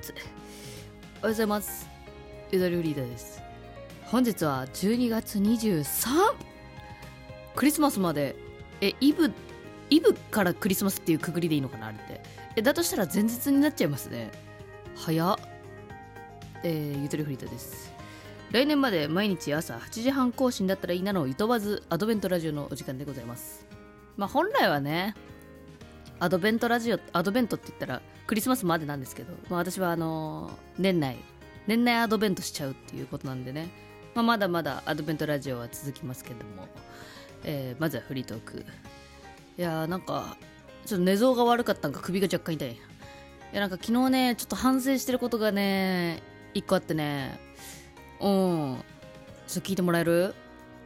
つおはようございます。ゆだりフリーダーです。本日は12月 23! クリスマスまで。えイブイブからクリスマスっていうくくりでいいのかなあれって。えだとしたら前日になっちゃいますね。早っ。えー、ゆとりフリーダーです。来年まで毎日朝8時半更新だったらいいなのをいとわずアドベントラジオのお時間でございます。まあ本来はねアドベントラジオアドベントって言ったらクリスマスまでなんですけど、まあ、私はあの年内年内アドベントしちゃうっていうことなんでね、まあ、まだまだアドベントラジオは続きますけども、えーまずはフリートーク。いやーなんかちょっと寝相が悪かったんか首が若干痛い。いやなんか昨日ねちょっと反省してることがね一個あってね。うん。ちょっと聞いてもらえる、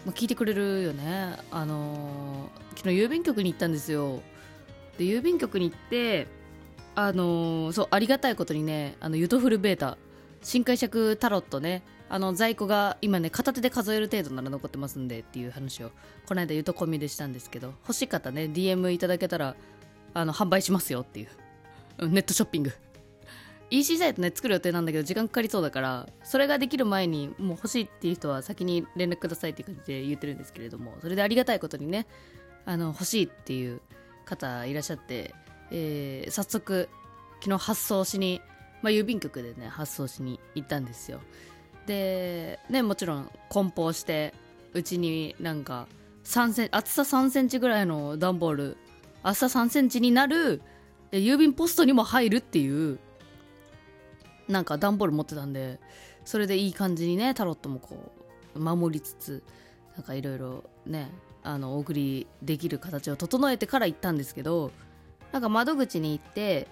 まあ、聞いてくれるよね。あのー昨日郵便局に行ったんですよ。で郵便局に行ってあのーそうありがたいことにねあのユトフルベータ新解釈タロットねあの在庫が今ね片手で数える程度なら残ってますんでっていう話をこの間ユトコミでしたんですけど欲しい方ね DM いただけたらあの販売しますよっていうネットショッピング。EC サイトね作る予定なんだけど時間かかりそうだからそれができる前にもう欲しいっていう人は先に連絡くださいっていう感じで言ってるんですけれどもそれでありがたいことにねあの欲しいっていう方いらっしゃって、えー早速昨日発送しに、まあ、郵便局でね発送しに行ったんですよ。でねもちろん梱包してうちになんか3セン厚さ3センチぐらいの段ボール厚さ3センチになる郵便ポストにも入るっていうなんか段ボール持ってたんでそれでいい感じにねタロットもこう守りつつなんかいろいろねあのお送りできる形を整えてから行ったんですけどなんか窓口に行って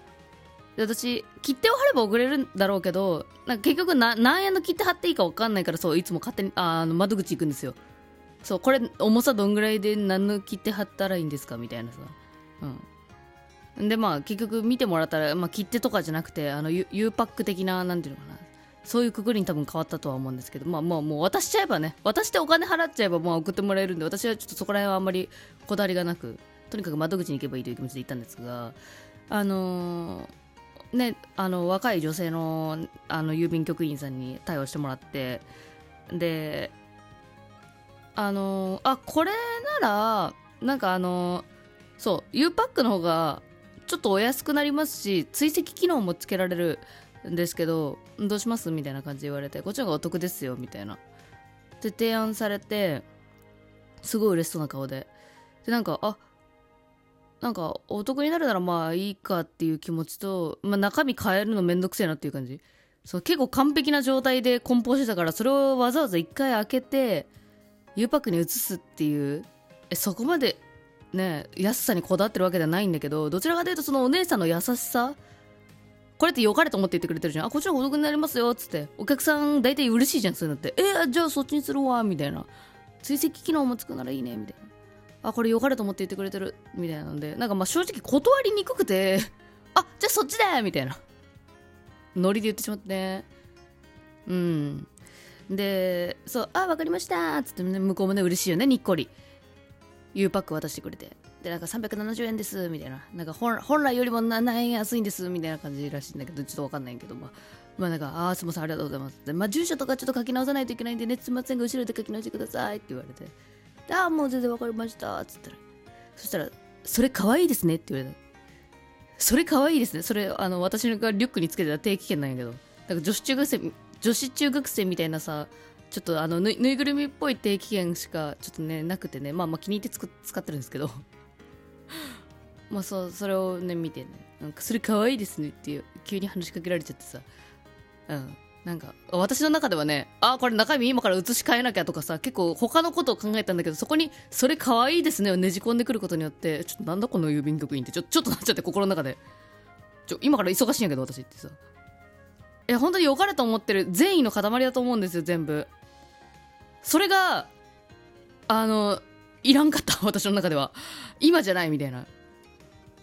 私切手を貼れば送れるんだろうけどなんか結局何円の切手貼っていいか分かんないからそういつも勝手にああの窓口行くんですよ。そうこれ重さどんぐらいで何の切手貼ったらいいんですかみたいなさ。うん。でまあ結局見てもらったら、まあ、切手とかじゃなくてあの U, U パック的ななんていうのかな。そういうくくりに多分変わったとは思うんですけどまあもうもう渡しちゃえばね渡してお金払っちゃえばまあ送ってもらえるんで私はちょっとそこら辺はあんまりこだわりがなくとにかく窓口に行けばいいという気持ちで行ったんですがあのーねあの若い女性のあの郵便局員さんに対応してもらってであのーあこれならなんかあのーそう U パックの方がちょっとお安くなりますし追跡機能もつけられるんですけどどうします？みたいな感じで言われてこっちの方がお得ですよみたいな。で提案されてすごい嬉しそうな顔で。でなんかあなんかお得になるならまあいいかっていう気持ちと、まあ、中身変えるのめんどくせえなっていう感じ。そう結構完璧な状態で梱包してたからそれをわざわざ一回開けて U パックに移すっていう。えそこまでね安さにこだわってるわけではないんだけどどちらかというとそのお姉さんの優しさこれって良かれと思って言ってくれてるじゃん。あこっちの方がお得になりますよっつって。お客さん大体嬉しいじゃんそういうのって。えーじゃあそっちにするわみたいな。追跡機能もつくならいいねみたいな。あこれ良かれと思って言ってくれてる。みたいなんで。なんかまあ正直断りにくくて。あじゃあそっちだよみたいな。ノリで言ってしまって。ねうん。でそうあわかりましたっつって、ね、向こうもね嬉しいよねにっこり。U パック渡してくれて。でなんか370円ですみたいな。なんか本来よりもな何円安いんですみたいな感じらしいんだけどちょっとわかんないけどまあまあなんかああすみませんありがとうございますでまあ住所とかちょっと書き直さないといけないんでねすみませんが後ろで書き直してくださいって言われて。ああもう全然わかりましたっつったら。そしたらそれ可愛いですねって言われた。それ可愛いですね。それあの私がリュックにつけてた定期券なんやけど。だか女子中学生女子中学生みたいなさちょっとあのぬいぐるみっぽい定期券しかちょっとねなくてね。まあまあ気に入って使ってるんですけど。まあそうそれをね見てねなんかそれ可愛いですねっていう急に話しかけられちゃってさ。うん。なんか私の中ではねあこれ中身今から移し替えなきゃとかさ結構他のことを考えたんだけどそこにそれ可愛いですねをねじ込んでくることによってちょっとなんだこの郵便局員ってちょちょっとなっちゃって心の中で。ちょ今から忙しいんやけど私ってさ。え本当に良かれと思ってる善意の塊だと思うんですよ全部。それがあのいらんかった私の中では。今じゃないみたいな。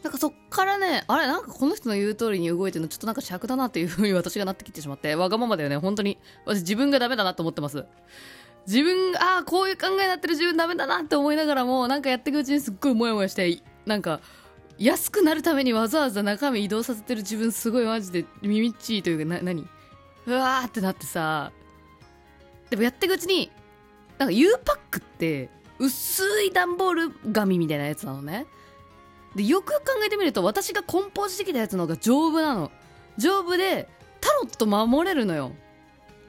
なんかそっからねあれなんかこの人の言う通りに動いてるのちょっとなんか尺だなっていう風に 私がなってきてしまってわがままだよね。本当に。私自分がダメだなと思ってます。自分がああこういう考えになってる自分ダメだなって思いながらもなんかやっていくうちにすっごいモヤモヤしてなんか安くなるためにわざわざ中身移動させてる自分すごいマジで耳っちいというかな何？うわーってなってさ。でもやっていくうちになんか U パックって薄い段ボール紙みたいなやつなのね。でよく考えてみると私が梱包してきたやつの方が丈夫なの。丈夫でタロット守れるのよ。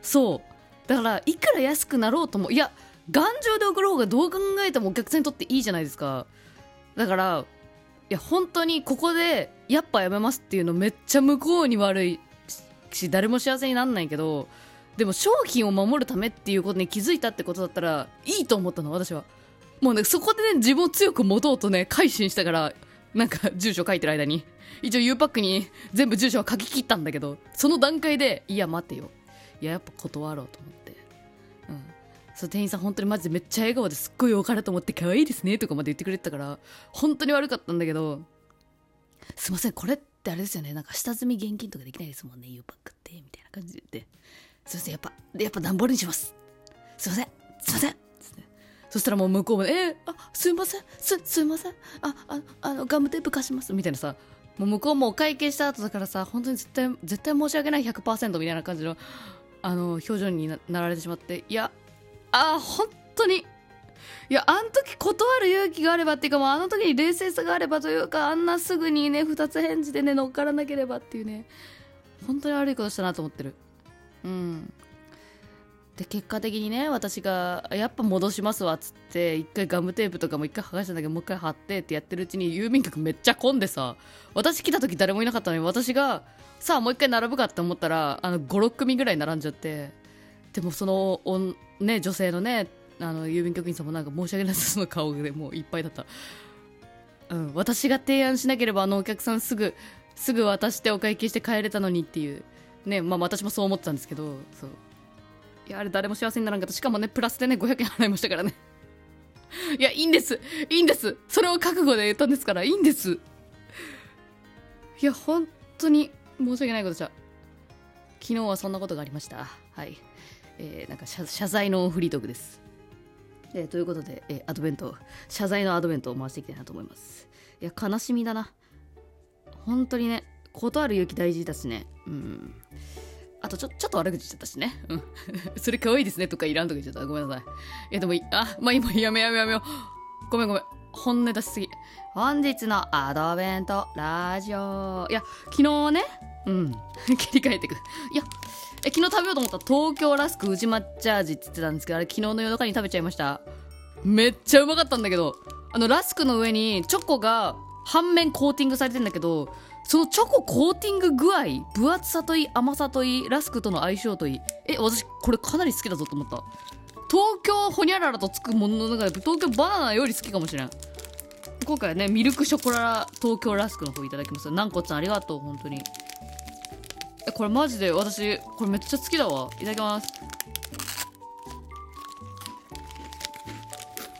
そう。だからいくら安くなろうともいや頑丈で送る方がどう考えてもお客さんにとっていいじゃないですか。だからいや本当にここでやっぱやめますっていうのめっちゃ向こうに悪いし誰も幸せになんないけどでも商品を守るためっていうことに気づいたってことだったらいいと思ったの私は。もうねそこでね自分を強く持とうとね改心したからなんか住所書いてる間に。一応 U パックに全部住所は書き切ったんだけどその段階でいや待てよ。いややっぱ断ろうと思って。うん。そう店員さん本当にマジでめっちゃ笑顔ですっごいおかれと思って可愛いですねとかまで言ってくれてたから本当に悪かったんだけどすいませんこれってあれですよね。なんか下積み現金とかできないですもんね U パックってみたいな感じで言って。すいませんやっぱやっぱ段ボールにします。すいませんすいません。そしたらもう向こうも、えー、あすいません。すすいません。あああのガムテープ貸しますみたいなさもう向こうもお会計した後だからさ本当に絶対絶対申し訳ない100%みたいな感じのあの表情になられてしまっていやあ本当にいやあの時断る勇気があればっていうかもうあの時に冷静さがあればというかあんなすぐにね2つ返事でね乗っからなければっていうね本当に悪いことしたなと思ってる。うん。で結果的にね私がやっぱ戻しますわっつって一回ガムテープとかも一回剥がしたんだけどもう一回貼ってってやってるうちに郵便局めっちゃ混んでさ私来た時誰もいなかったのに私がさあもう一回並ぶかって思ったら56組ぐらい並んじゃってでもそのお、ね、女性のねあの郵便局員さんもなんか申し訳ないその顔でもういっぱいだった、うん、私が提案しなければあのお客さんすぐすぐ渡してお会計して帰れたのにっていう。ねまあ私もそう思ってたんですけどそう。いやあれ誰も幸せにならんかった。しかもねプラスでね500円払いましたからね。いやいいんです。いいんです。それを覚悟で言ったんですからいいんです。いや本当に申し訳ないことじゃ。昨日はそんなことがありました。はい。えー、なんか謝罪のフリートークです。えー、ということで、えー、アドベント謝罪のアドベントを回していきたいなと思います。いや悲しみだな。本当にね断る勇気大事だしね。うん。あとちょ、ちょっと悪口言っちゃったしね。うん。それ可愛いですねとかいらんとか言っちゃった。ごめんなさい。いやでもい、あ、まあ今やめやめやめよ。ごめんごめん。本音出しすぎ。本日のアドベントラジオ。いや、昨日ね、うん。切り替えてく。いや、え、昨日食べようと思った東京ラスク宇治抹茶味って言ってたんですけど、あれ昨日の夜中に食べちゃいました。めっちゃうまかったんだけど、あのラスクの上にチョコが半面コーティングされてんだけど、そのチョココーティング具合分厚さといい甘さといいラスクとの相性といいえ私これかなり好きだぞと思った。東京ホニャララとつくものの中で東京バナナより好きかもしれん。今回はねミルクショコラ東京ラスクの方いただきます南骨さんありがとう本当に。えこれマジで私これめっちゃ好きだわ。いただきます。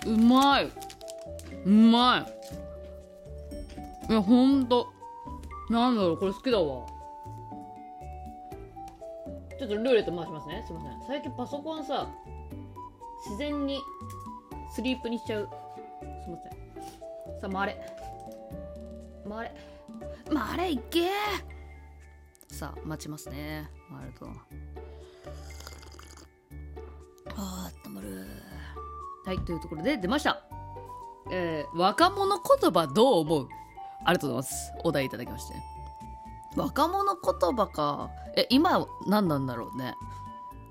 うまい。うまい。いやほんと。なんだろうこれ好きだわ。ちょっとルーレット回しますね。すいません。最近パソコンさ自然にスリープにしちゃう。すいません。さあ回れ。回れ。回れいけさあ待ちますね。回ると。あーたまるはいというところで出ました。えー、若者言葉どう思う？ありがとうございます。お題いただきまして。若者言葉か。え、今何なんだろうね。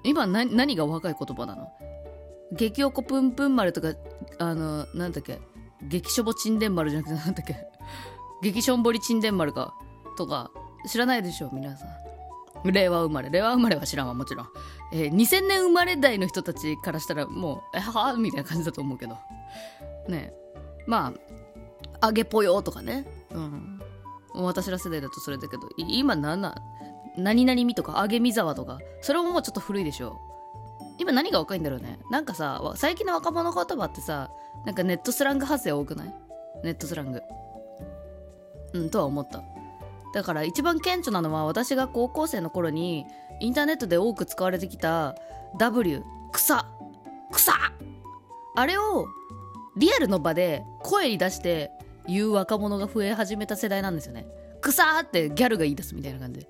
今何何が若い言葉なの？激おこぷんぷん丸とか、あの、なんだっけ？激しょぼちんでん丸じゃなくてなんだっけ？激しょんぼりちんでん丸か？とか、知らないでしょ、皆さん。令和生まれ。令和生まれは知らんわ、もちろん。えー、2000年生まれ代の人たちからしたらもう、えはみたいな感じだと思うけど。ねまあ、あげぽよとかね。うん。私ら世代だとそれだけど今何な何々みとかあげみざわとかそれももうちょっと古いでしょ。今何が若いんだろうね。なんかさ最近の若者言葉ってさなんかネットスラング発生多くない？ネットスラング。うんとは思った。だから一番顕著なのは私が高校生の頃にインターネットで多く使われてきた W 草。草！あれをリアルの場で声に出して言う若者が増え始めた世代なんですよね。草ーってギャルが言い出すみたいな感じ。で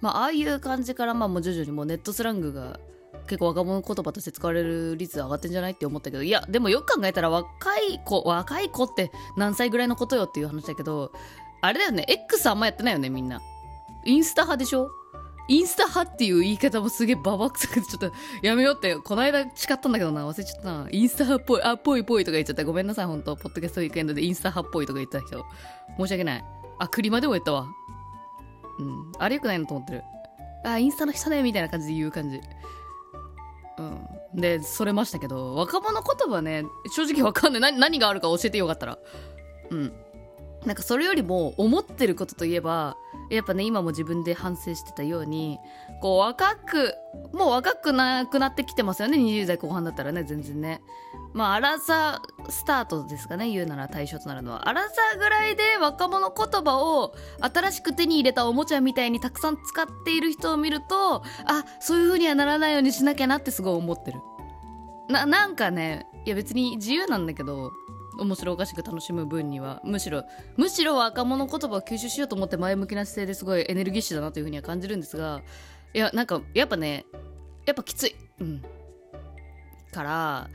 まあああいう感じからまあもう徐々にもうネットスラングが結構若者言葉として使われる率上がってんじゃないって思ったけどいやでもよく考えたら若い子若い子って何歳ぐらいのことよっていう話だけどあれだよね。X あんまやってないよねみんな。インスタ派でしょ？インスタ派っていう言い方もすげえババ臭くてちょっとやめようって。この間誓ったんだけどな。忘れちゃったな。インスタ派っぽいあっぽいぽいとか言っちゃった。ごめんなさい本当ポッドキャストウィークエンドでインスタ派っぽいとか言ってた人。申し訳ない。あクリマでも言ったわ。うん。あれよくないのと思ってる。あインスタの人ねみたいな感じで言う感じ。うん。でそれましたけど。若者言葉ね正直わかんない。何何があるか教えてよかったら。うん。なんかそれよりも思ってることといえばやっぱね今も自分で反省してたようにこう若くもう若くなくなってきてますよね。20代後半だったらね全然ね。まあアラサスタートですかね。言うなら対象となるのは。アラサぐらいで若者言葉を新しく手に入れたおもちゃみたいにたくさん使っている人を見るとあそういう風にはならないようにしなきゃなってすごい思ってる。ななんかねいや別に自由なんだけど面白おかしく楽しむ分にはむしろむしろ若者言葉を吸収しようと思って前向きな姿勢ですごいエネルギッシュだなというふうには感じるんですがいやなんかやっぱねやっぱきつい。うん。から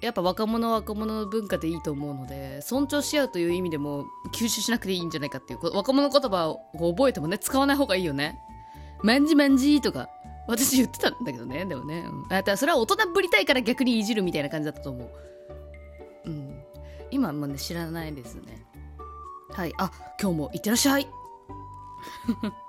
やっぱ若者は若者の文化でいいと思うので尊重し合うという意味でも吸収しなくていいんじゃないかっていう若者言葉を覚えてもね使わない方がいいよね。まんじまんじとか私言ってたんだけどねでもね、うん、あだそれは大人ぶりたいから逆にいじるみたいな感じだったと思う。今もね知らないですね。はい。あ今日もいってらっしゃい。